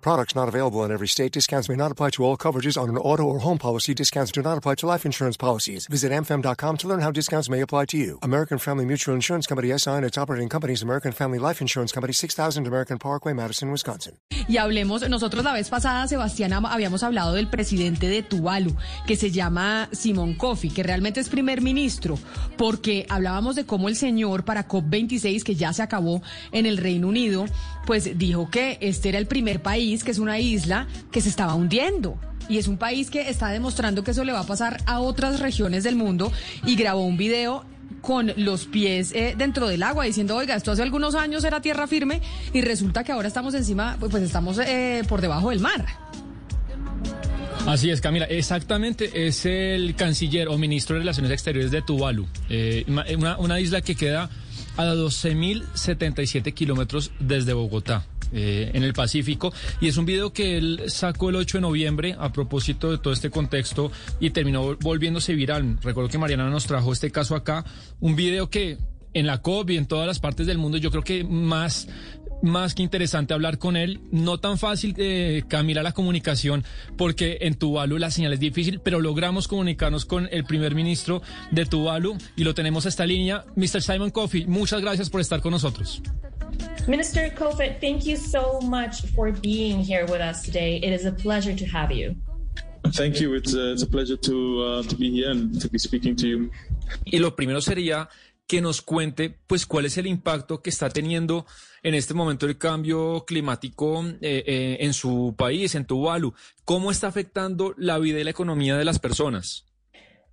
Products not available in every state. Discounts may not apply to all coverages on an auto or home policy. Discounts do not apply to life insurance policies. Visit to learn how discounts may apply to you. American Family Mutual Insurance Company SI and its operating companies American Family Life Insurance Company 6000 American Parkway, Madison, Wisconsin. Y hablemos, nosotros la vez pasada, Sebastián, habíamos hablado del presidente de Tuvalu, que se llama Simón Kofi, que realmente es primer ministro, porque hablábamos de cómo el señor para COP26, que ya se acabó en el Reino Unido, pues dijo que este era el primer país que es una isla que se estaba hundiendo. Y es un país que está demostrando que eso le va a pasar a otras regiones del mundo y grabó un video con los pies eh, dentro del agua diciendo, oiga, esto hace algunos años era tierra firme y resulta que ahora estamos encima, pues, estamos eh, por debajo del mar. Así es, Camila, exactamente, es el canciller o ministro de Relaciones Exteriores de Tuvalu, eh, una isla que queda a 12.077 kilómetros desde Bogotá. Eh, en el Pacífico. Y es un video que él sacó el 8 de noviembre a propósito de todo este contexto y terminó volviéndose viral. Recuerdo que Mariana nos trajo este caso acá, un video que en la COP y en todas las partes del mundo yo creo que más más que interesante hablar con él. No tan fácil, eh, Camila, la comunicación, porque en Tuvalu la señal es difícil, pero logramos comunicarnos con el primer ministro de Tuvalu y lo tenemos a esta línea. Mr. Simon Coffey, muchas gracias por estar con nosotros. Minister Kofi, thank you so much for being here with us today. It is a pleasure to have you. Thank you. It's a, it's a pleasure to, uh, to be here and to be speaking to you. Y lo primero sería que nos cuente, pues, cuál es el impacto que está teniendo en este momento el cambio climático eh, eh, en su país, en Tuvalu. ¿Cómo está afectando la vida y la economía de las personas?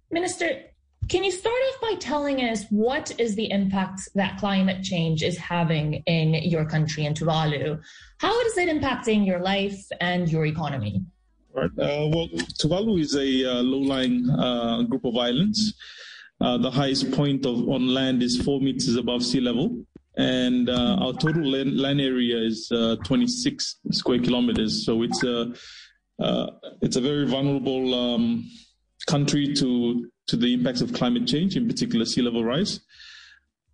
Minister, can you start off by telling us what is the impact that climate change is having in your country, in Tuvalu? How is it impacting your life and your economy? Right. Uh, well, Tuvalu is a uh, low-lying uh, group of islands. Uh, the highest point of, on land is four meters above sea level. And uh, our total land, land area is uh, 26 square kilometers. So it's a, uh, it's a very vulnerable um, country to, to the impacts of climate change, in particular sea level rise.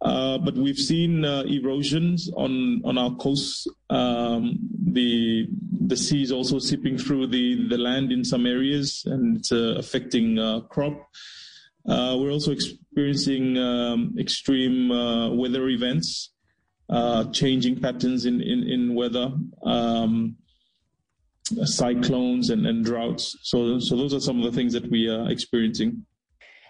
Uh, but we've seen uh, erosions on, on our coasts. Um, the the sea is also seeping through the, the land in some areas, and it's affecting crop. Uh, we're also experiencing um, extreme uh, weather events, uh, changing patterns in, in, in weather, um, cyclones and, and droughts. So, so those are some of the things that we are experiencing.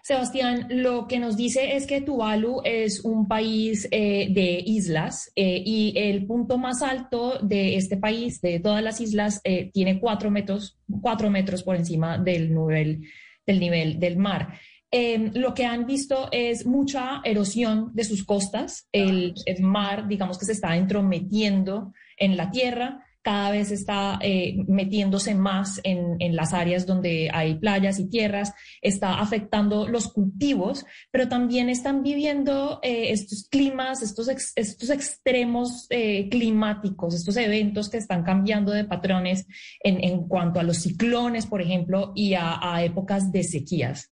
Sebastián, lo que nos dice es que Tuvalu es un país eh, de islas eh, y el punto más alto de este país, de todas las islas, eh, tiene cuatro metros, cuatro metros por encima del nivel del, nivel del mar. Em, lo que han visto es mucha erosión de sus costas. El, mar, digamos que se está entrometiendo en la tierra, cada vez está eh, metiéndose más en, las áreas donde hay playas y tierras, está afectando los cultivos, pero también están viviendo eh, estos climas, estos, estos extremos eh, climáticos, estos eventos que están cambiando de patrones en, cuanto a los ciclones, por ejemplo, y a épocas de sequías.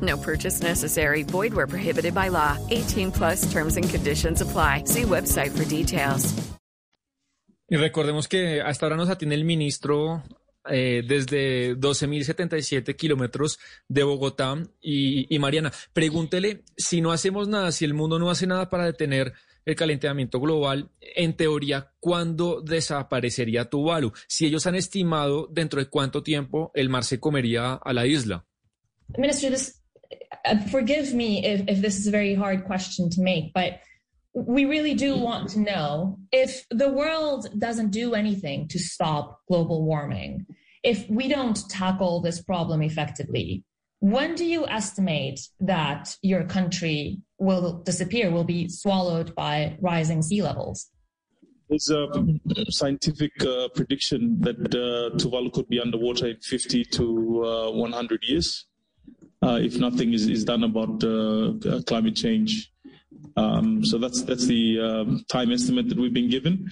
No purchase necessary. Void where prohibited by law. 18 plus terms and conditions apply. See website for details. Y recordemos que hasta ahora nos atiende el ministro eh, desde 12.077 kilómetros de Bogotá. Y, y Mariana, pregúntele si no hacemos nada, si el mundo no hace nada para detener el calentamiento global, en teoría, ¿cuándo desaparecería Tuvalu? Si ellos han estimado dentro de cuánto tiempo el mar se comería a la isla. Minister, this forgive me if, if this is a very hard question to make, but we really do want to know if the world doesn't do anything to stop global warming, if we don't tackle this problem effectively, when do you estimate that your country will disappear, will be swallowed by rising sea levels? There's a scientific uh, prediction that uh, Tuvalu could be underwater in 50 to uh, 100 years uh, if nothing is, is done about uh, climate change. Um, so that's that's the um, time estimate that we've been given.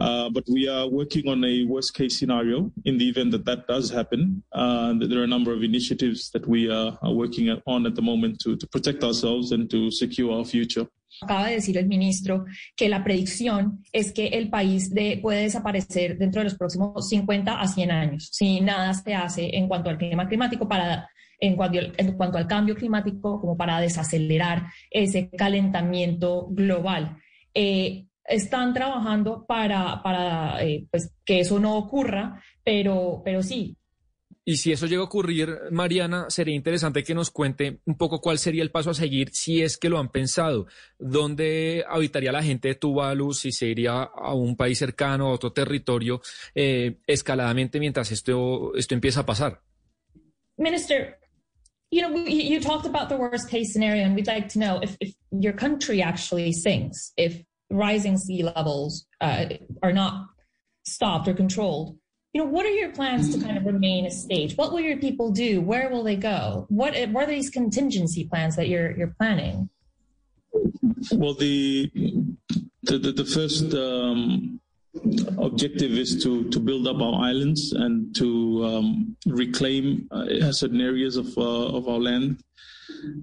Uh, but we are working on a worst case scenario in the event that that does happen. Uh, there are a number of initiatives that we are, are working on at the moment to, to protect ourselves and to secure our future. Acaba de decir el ministro que la predicción es que el país de, puede desaparecer dentro de los próximos 50 a 100 años si nada se hace en cuanto al clima climático para en cuanto, en cuanto al cambio climático como para desacelerar ese calentamiento global. Eh, están trabajando para, para eh, pues, que eso no ocurra, pero, pero sí. Y si eso llega a ocurrir, Mariana, sería interesante que nos cuente un poco cuál sería el paso a seguir si es que lo han pensado. ¿Dónde habitaría la gente de Tuvalu? Si se iría a un país cercano, a otro territorio, eh, escaladamente mientras esto, esto empieza a pasar. Minister, you know, you talked about the worst case scenario, and we'd like to know if, if your country actually sinks, if rising sea levels uh, are not stopped or controlled, you know, what are your plans to kind of remain a state? What will your people do? Where will they go? What, what are these contingency plans that you're you're planning? Well, the the, the, the first um, objective is to to build up our islands and to um, reclaim uh, certain areas of uh, of our land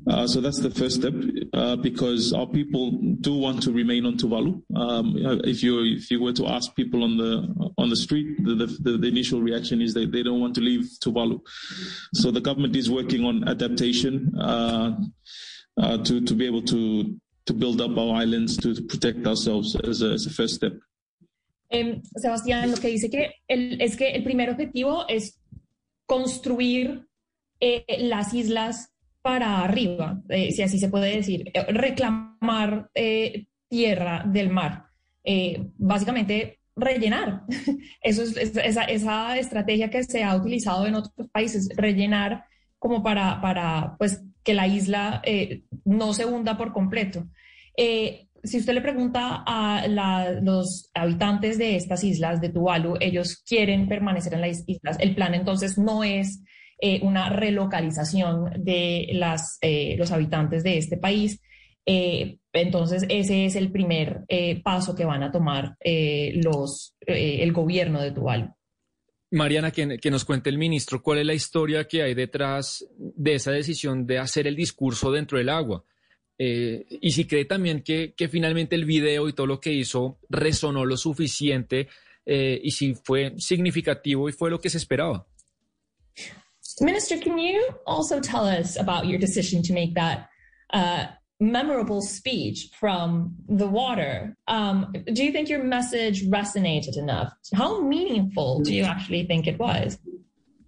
uh, so that's the first step uh, because our people do want to remain on Tuvalu. Um, if you if you were to ask people on the on the street, the, the, the, initial reaction is that they don't want to leave Tuvalu. So the government is working on adaptation uh, uh to to be able to to build up our islands to, to protect ourselves as a, as a first step. Eh, Sebastián, lo que dice que es que el primer objetivo es construir eh, las islas para arriba, eh, si así se puede decir, eh, reclamar tierra del mar, básicamente rellenar. Eso es, esa, esa, estrategia que se ha utilizado en otros países, rellenar como para, para pues, que la isla no se hunda por completo. Si usted le pregunta a los habitantes de estas islas, de Tuvalu, ellos quieren permanecer en las islas. El plan entonces no es eh, una relocalización de eh, los habitantes de este país. Eh, entonces, ese es el primer paso que van a tomar el gobierno de Tuvalu. Mariana, que, nos cuente el ministro cuál es la historia que hay detrás de esa decisión de hacer el discurso dentro del agua. Y si cree también que, que, finalmente el video y todo lo que hizo resonó lo suficiente y si fue significativo y fue lo que se esperaba. Minister, can you also tell us about your decision to make that uh, memorable speech from the water? Um, do you think your message resonated enough? How meaningful do you actually think it was?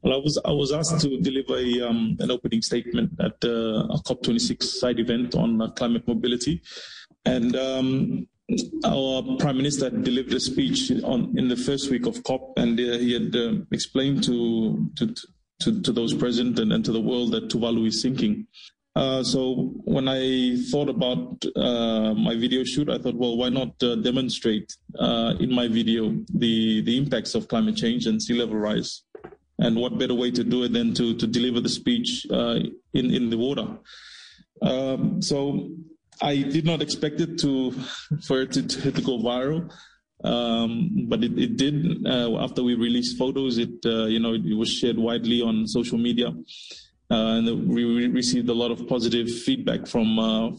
Well, I was I was asked to deliver a, um, an opening statement at uh, a COP26 side event on uh, climate mobility, and um, our prime minister delivered a speech on in the first week of COP, and uh, he had uh, explained to, to to, to those present and, and to the world that Tuvalu is sinking. Uh, so when I thought about uh, my video shoot, I thought, well, why not uh, demonstrate uh, in my video the the impacts of climate change and sea level rise? And what better way to do it than to to deliver the speech uh, in in the water? Um, so I did not expect it to for it to, to go viral. Um, but it, it did uh, after we released photos. It uh, you know it, it, was shared widely on social media, uh, and we received a lot of positive feedback from uh,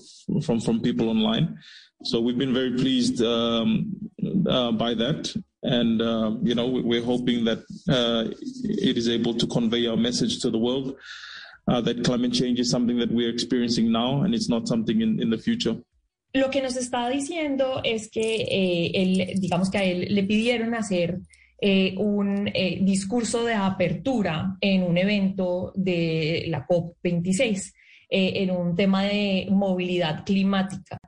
from from people online. So we've been very pleased um, uh, by that, and uh, you know we're hoping that it is able to convey our message to the world that climate change is something that we're experiencing now, and it's not something in, in the future. Lo que nos está diciendo es que eh, él, digamos que a él le pidieron hacer eh, un eh, discurso de apertura en un evento de la COP26, en un tema de movilidad climática.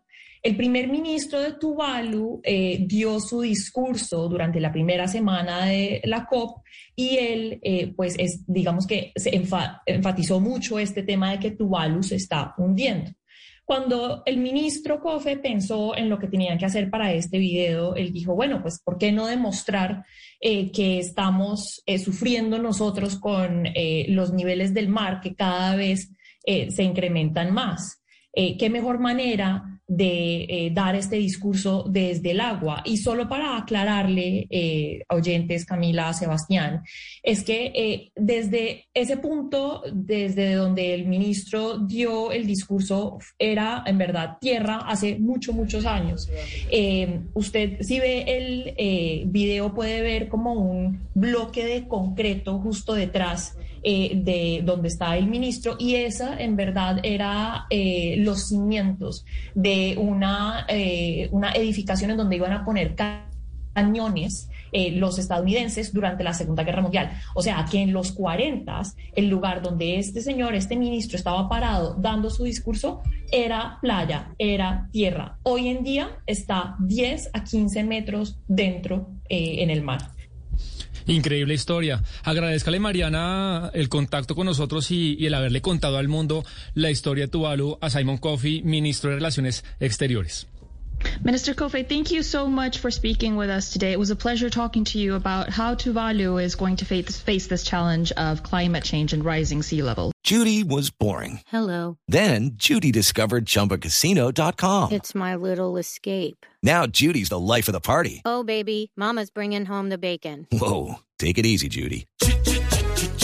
El primer ministro de Tuvalu eh, dio su discurso durante la primera semana de la COP y él, eh, pues, es, digamos que se enfatizó mucho este tema de que Tuvalu se está hundiendo. Cuando el ministro Kofe pensó en lo que tenían que hacer para este video, él dijo, bueno, pues ¿por qué no demostrar eh, que estamos eh, sufriendo nosotros con eh, los niveles del mar que cada vez se incrementan más? ¿Qué mejor manera de eh, dar este discurso desde el agua. Y solo para aclararle, eh, oyentes, Camila, Sebastián, es que eh, desde ese punto, desde donde el ministro dio el discurso, era en verdad tierra hace muchos, muchos años. usted si ve el video puede ver como un bloque de concreto justo detrás de donde está el ministro y esa en verdad era los cimientos de una, eh, una edificación en donde iban a poner cañones eh, los estadounidenses durante la Segunda Guerra Mundial. O sea, que en los 40, el lugar donde este señor, este ministro estaba parado dando su discurso, era playa, era tierra. Hoy en día está 10 a 15 metros dentro eh, en el mar. Increíble historia. Agradezcale, Mariana, el contacto con nosotros y, el haberle contado al mundo la historia de Tuvalu a Simon Coffey, ministro de Relaciones Exteriores. Minister Kofi, thank you so much for speaking with us today. It was a pleasure talking to you about how Tuvalu is going to face, face this challenge of climate change and rising sea level. Judy was boring. Hello. Then Judy discovered chumbacasino.com. It's my little escape. Now Judy's the life of the party. Oh, baby, Mama's bringing home the bacon. Whoa. Take it easy, Judy.